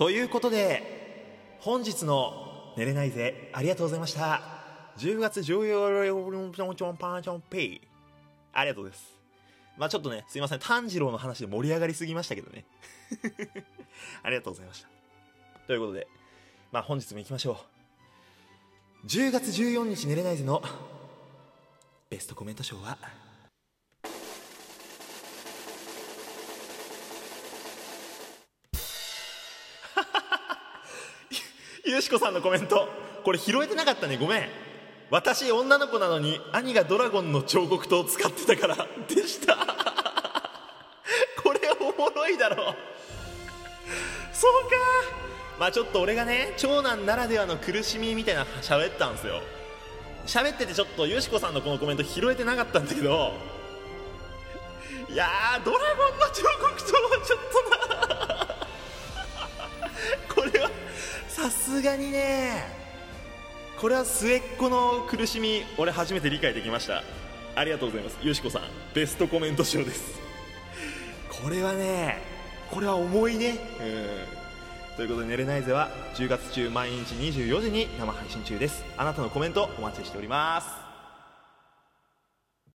ということで本日の「寝れないぜ」ありがとうございました。10月14日パンチョンペイ。ありがとうございます。まあちょっとねすいません炭治郎の話で盛り上がりすぎましたけどね。ありがとうございました。ということでまあ本日も行きましょう。10月14日寝れないぜのベストコメント賞はゆしこさんのコメント。これ拾えてなかったね。ごめん。私女の子なのに兄がドラゴンの彫刻刀を使ってたから。でした。これおもろいだろ。そうか。まあちょっと俺がね長男ならではの苦しみみたいな喋ったんですよ。喋っててちょっとよしこさんのこのコメント拾えてなかったんだけど。いやードラゴンの彫刻刀はさすがにね。これは末っ子の苦しみ俺初めて理解できました。ありがとうございます。よしこさんベストコメント賞です。これはねこれは重いね。うん。ということで「寝れないぜ」は10月中毎日24時に生配信中です。あなたのコメントお待ちしております